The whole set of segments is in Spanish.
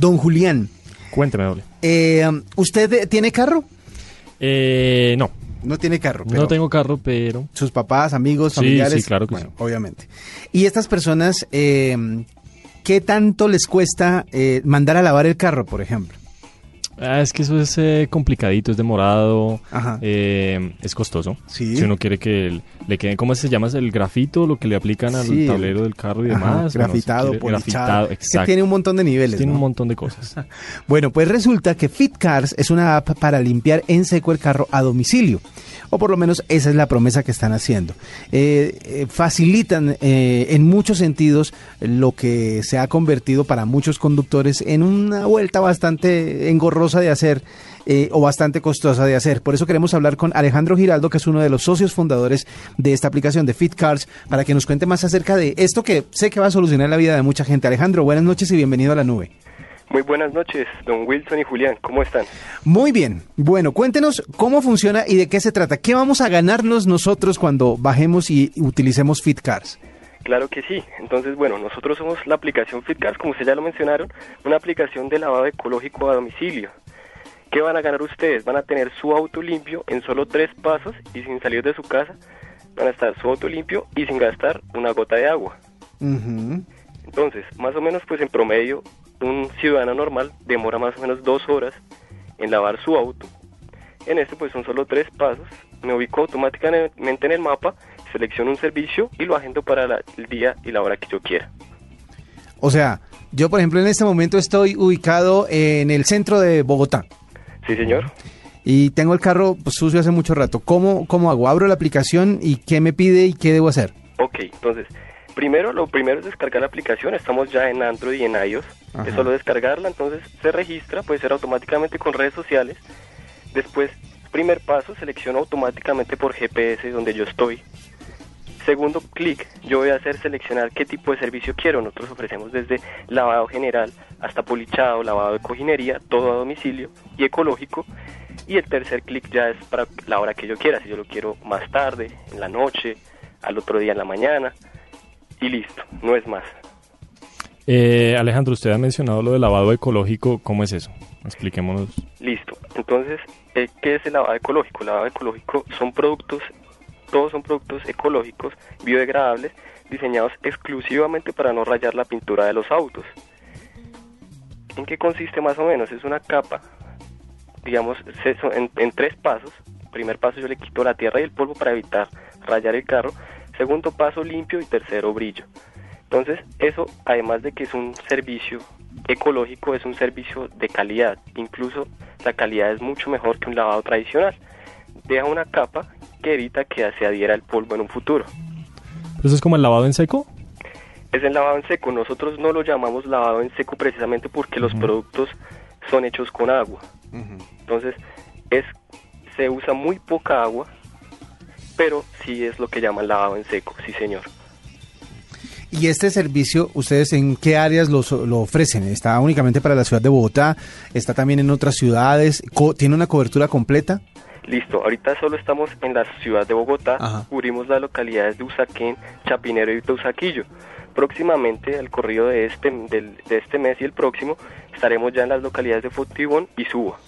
Don Julián, Cuénteme, doble. eh, ¿usted tiene carro? Eh, no, No tiene carro. pero no tengo carro, pero... Sus papás, amigos, Sí, familiares. sí, claro que bueno, sí. obviamente. Y estas personas, eh, ¿qué tanto les cuesta eh, mandar a lavar el carro, por ejemplo? Ah, es que eso es eh, complicadito, es demorado, Ajá. eh, es costoso. Sí. Si uno quiere que el- le quede, ¿cómo se llama? El grafito, lo que le aplican al Sí, el- tablero del carro y Ajá, demás. o no sé, grafitado, quiere- grafitado, que exacto. tiene un montón de niveles. Tiene ¿no? un montón de cosas. Bueno, pues resulta que FitCars es una app para limpiar en seco el carro a domicilio. O por lo menos esa es la promesa que están haciendo. Eh, eh, facilitan en muchos sentidos lo que se ha convertido para muchos conductores en una vuelta bastante engorrosa de hacer eh, o bastante costosa de hacer. Por eso queremos hablar con Alejandro Giraldo, que es uno de los socios fundadores de esta aplicación de FitCars, para que nos cuente más acerca de esto que sé que va a solucionar la vida de mucha gente. Alejandro, buenas noches y bienvenido a la nube. Muy buenas noches, don Wilson y Julián, ¿cómo están? Muy bien. Bueno, cuéntenos cómo funciona y de qué se trata. ¿Qué vamos a ganarnos nosotros cuando bajemos y utilicemos FitCars? Claro que sí, entonces bueno, nosotros somos la aplicación FitCars, como ustedes ya lo mencionaron, una aplicación de lavado ecológico a domicilio. ¿Qué van a ganar ustedes? Van a tener su auto limpio en solo tres pasos y sin salir de su casa. Van a estar su auto limpio y sin gastar una gota de agua. Entonces, más o menos, pues en promedio, un ciudadano normal demora más o menos dos horas en lavar su auto. En este, pues son solo tres pasos. Me ubico automáticamente en el mapa, selecciono un servicio y lo agendo para la- el día y la hora que yo quiera. O sea, yo por ejemplo en este momento estoy ubicado en el centro de Bogotá ¿Sí, señor? y tengo el carro pues, sucio hace mucho rato. ¿Cómo, ¿Cómo hago? Abro la aplicación y qué me pide y qué debo hacer. Ok, entonces, primero, lo primero es descargar la aplicación. Estamos ya en Android y en iOS. Ajá. Es solo descargarla, entonces se registra, puede ser automáticamente con redes sociales. Después, primer paso, selecciono automáticamente por GPS donde yo estoy. Segundo clic, yo voy a hacer seleccionar qué tipo de servicio quiero. Nosotros ofrecemos desde lavado general hasta polichado, lavado de cojinería, todo a domicilio y ecológico. Y el tercer clic ya es para la hora que yo quiera, si yo lo quiero más tarde, en la noche, al otro día en la mañana. Y listo, no es más. Eh, Alejandro, usted ha mencionado lo del lavado ecológico. ¿Cómo es eso? Expliquémonos. Listo. Entonces, eh, ¿qué es el lavado ecológico? El lavado ecológico son productos, todos son productos ecológicos, biodegradables, diseñados exclusivamente para no rayar la pintura de los autos. ¿En qué consiste más o menos? Es una capa, digamos, en, en tres pasos. Primer paso yo le quito la tierra y el polvo para evitar rayar el carro. Segundo paso limpio y tercero brillo. Entonces, eso, además de que es un servicio ecológico, es un servicio de calidad. Incluso la calidad es mucho mejor que un lavado tradicional. Deja una capa que evita que se adhiera el polvo en un futuro. ¿Eso es como el lavado en seco? Es el lavado en seco. Nosotros no lo llamamos lavado en seco precisamente porque los productos son hechos con agua. Entonces, es, se usa muy poca agua, pero sí es lo que llaman lavado en seco, sí señor. ¿Y este servicio, ustedes en qué áreas lo, so- lo ofrecen? ¿Está únicamente para la ciudad de Bogotá? ¿Está también en otras ciudades? Co- ¿Tiene una cobertura completa? Listo, ahorita solo estamos en la ciudad de Bogotá, Ajá. cubrimos las localidades de Usaquén, Chapinero y Teusaquillo. Próximamente, al corrido de este, del- de este mes y el próximo, estaremos ya en las localidades de Fontibón y Suba.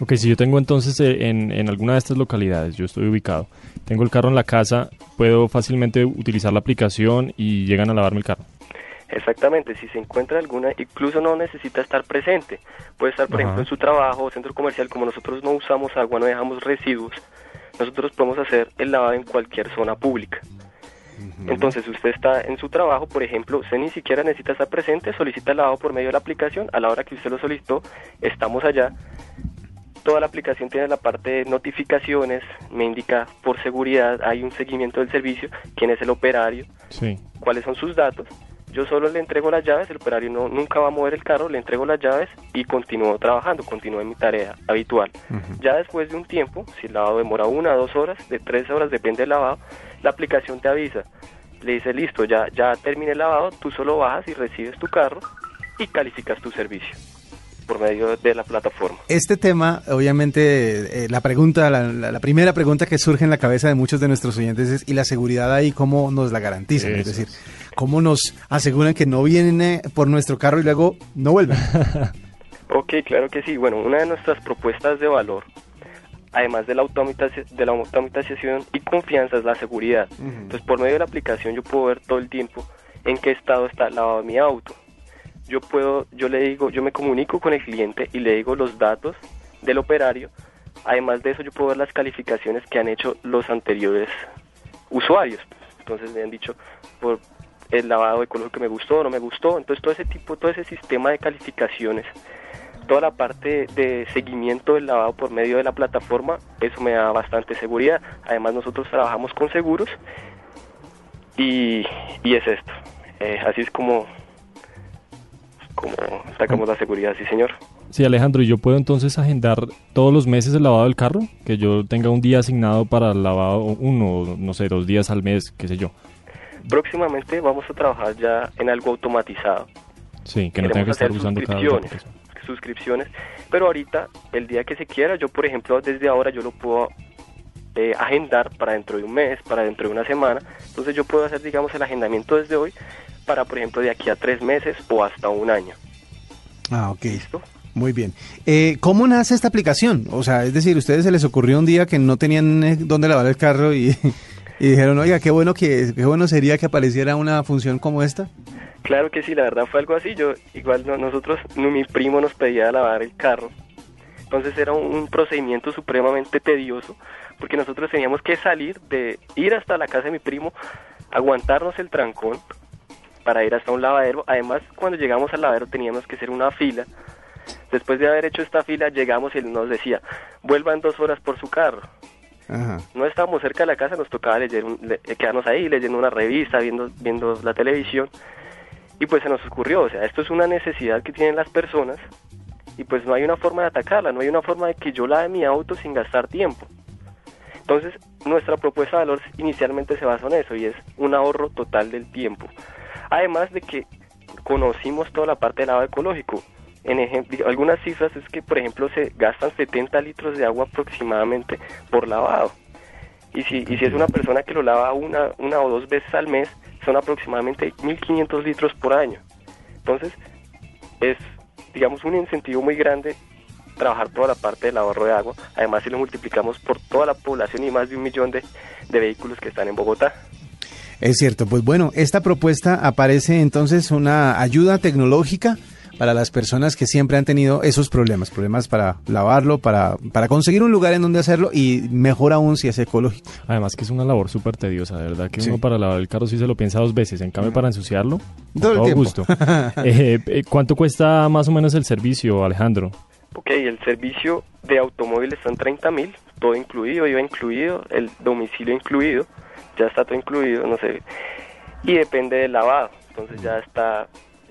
Ok, si yo tengo entonces eh, en, en alguna de estas localidades, yo estoy ubicado, tengo el carro en la casa, puedo fácilmente utilizar la aplicación y llegan a lavarme el carro. Exactamente, si se encuentra alguna, incluso no necesita estar presente. Puede estar, por Ajá. ejemplo, en su trabajo o centro comercial, como nosotros no usamos agua, no dejamos residuos, nosotros podemos hacer el lavado en cualquier zona pública. Entonces, si usted está en su trabajo, por ejemplo, usted ni siquiera necesita estar presente, solicita el lavado por medio de la aplicación, a la hora que usted lo solicitó, estamos allá. Toda la aplicación tiene la parte de notificaciones, me indica por seguridad, hay un seguimiento del servicio, quién es el operario, Sí. cuáles son sus datos. Yo solo le entrego las llaves, el operario no, nunca va a mover el carro, le entrego las llaves y continúo trabajando, continúo en mi tarea habitual. Ya después de un tiempo, si el lavado demora una, dos horas, de tres horas, depende del lavado, la aplicación te avisa. Le dice, listo, ya, ya terminé el lavado, tú solo bajas y recibes tu carro y calificas tu servicio por medio de la plataforma. Este tema, obviamente, eh, la pregunta, la, la- la primera pregunta que surge en la cabeza de muchos de nuestros oyentes es, ¿y la seguridad ahí cómo nos la garantizan? Es decir, ¿cómo nos aseguran que no vienen por nuestro carro y luego no vuelven? Ok, claro que sí. Bueno, una de nuestras propuestas de valor, además de la, automatización, de la automatización y confianza, es la seguridad. Entonces, por medio de la aplicación yo puedo ver todo el tiempo en qué estado está lavado de mi auto. Yo puedo, yo le digo, yo me comunico con el cliente y le digo los datos del operario. Además de eso, yo puedo ver las calificaciones que han hecho los anteriores usuarios. Entonces me han dicho por el lavado ecológico que me gustó o no me gustó. Entonces todo ese tipo, todo ese sistema de calificaciones toda la parte de seguimiento del lavado por medio de la plataforma, eso me da bastante seguridad. Además nosotros trabajamos con seguros y, y es esto. Eh, así es como, como sacamos la seguridad, sí señor. Sí, Alejandro, ¿y yo puedo entonces agendar todos los meses el lavado del carro? Que yo tenga un día asignado para el lavado, uno, no sé, dos días al mes, qué sé yo. Próximamente vamos a trabajar ya en algo automatizado. Sí, que no tenga que estar usando cada suscripciones, pero ahorita, el día que se quiera, yo por ejemplo, desde ahora yo lo puedo eh, agendar para dentro de un mes, para dentro de una semana, entonces yo puedo hacer, digamos, el agendamiento desde hoy para, por ejemplo, de aquí a tres meses o hasta un año. Ah, ok. ¿Listo? Muy bien. Eh, ¿Cómo nace esta aplicación? O sea, es decir, ¿ustedes se les ocurrió un día que no tenían eh, dónde lavar el carro y, y dijeron, oiga, qué bueno, que, qué bueno sería que apareciera una función como esta? Claro que sí, la verdad fue algo así. Yo, igual no- nosotros, no, mi primo nos pedía lavar el carro. Entonces era un, un procedimiento supremamente tedioso, porque nosotros teníamos que salir de ir hasta la casa de mi primo, aguantarnos el trancón para ir hasta un lavadero. Además, cuando llegamos al lavadero teníamos que hacer una fila. Después de haber hecho esta fila, llegamos y él nos decía, vuelvan dos horas por su carro. Ajá. No estábamos cerca de la casa, nos tocaba leer un- le- quedarnos ahí leyendo una revista, viendo, viendo la televisión. Y pues se nos ocurrió, o sea, esto es una necesidad que tienen las personas y pues no hay una forma de atacarla, no hay una forma de que yo lave mi auto sin gastar tiempo. Entonces, nuestra propuesta de valor inicialmente se basa en eso y es un ahorro total del tiempo. Además de que conocimos toda la parte del lavado ecológico. En ejemplo, algunas cifras es que, por ejemplo, se gastan 70 litros de agua aproximadamente por lavado. Y si, y si es una persona que lo lava una, una o dos veces al mes, son aproximadamente 1.500 litros por año. Entonces, es, digamos, un incentivo muy grande trabajar toda la parte del ahorro de agua. Además, si lo multiplicamos por toda la población y más de un millón de, de vehículos que están en Bogotá. Es cierto, pues bueno, esta propuesta aparece entonces una ayuda tecnológica para las personas que siempre han tenido esos problemas, problemas para lavarlo, para, para conseguir un lugar en donde hacerlo y mejor aún si es ecológico. Además que es una labor súper tediosa, de verdad que Sí. uno para lavar el carro sí se lo piensa dos veces, en cambio para ensuciarlo, con Todo el todo gusto. Eh, eh, ¿Cuánto cuesta más o menos el servicio, Alejandro? Ok, el servicio de automóvil está en 30 mil, todo incluido, IVA incluido, el domicilio incluido, ya está todo incluido, no sé. Y depende del lavado, entonces ya está,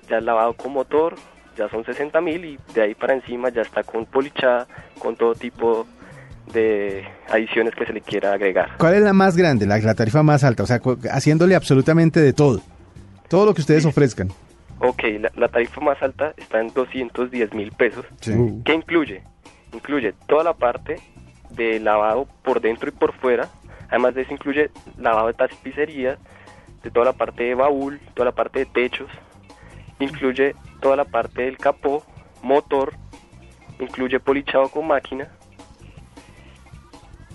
ya el lavado con motor, ya son 60 mil y de ahí para encima ya está con polichada, con todo tipo de adiciones que se le quiera agregar. ¿Cuál es la más grande, la, la tarifa más alta? O sea, haciéndole absolutamente de todo, todo lo que ustedes ofrezcan. Ok, la, la tarifa más alta está en 210 mil pesos. Sí. ¿Qué incluye? Incluye toda la parte de lavado por dentro y por fuera. Además de eso incluye lavado de tapicería, de toda la parte de baúl, toda la parte de techos. Incluye toda la parte del capó, motor. Incluye polichado con máquina.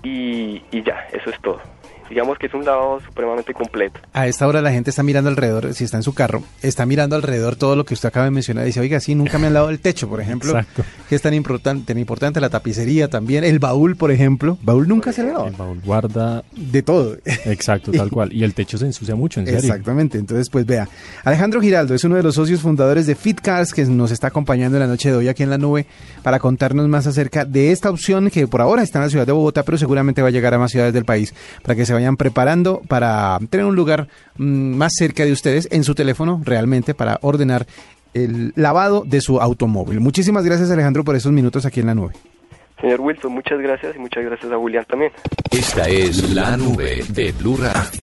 Y, y ya, eso es todo. Digamos que es un lavado supremamente completo. A esta hora la gente está mirando alrededor, si está en su carro, está mirando alrededor todo lo que usted acaba de mencionar. Dice, oiga, sí, nunca me han lavado el techo, por ejemplo. Exacto. Que es tan importante, tan importante la tapicería también. El baúl, por ejemplo. Baúl nunca se le el baúl guarda, De todo. exacto, tal cual. Y el techo se ensucia mucho, en serio. Exactamente, entonces pues vea, Alejandro Giraldo es uno de los socios fundadores de Fit Cars que nos está acompañando en la noche de hoy aquí en la nube para contarnos más acerca de esta opción que por ahora está en la ciudad de Bogotá, pero seguramente va a llegar a más ciudades del país para que se se vayan preparando para tener un lugar mm, más cerca de ustedes en su teléfono realmente para ordenar el lavado de su automóvil. Muchísimas gracias Alejandro por esos minutos aquí en la nube. Señor Wilson, muchas gracias y muchas gracias a Julián también. Esta es la nube de Blue Radio.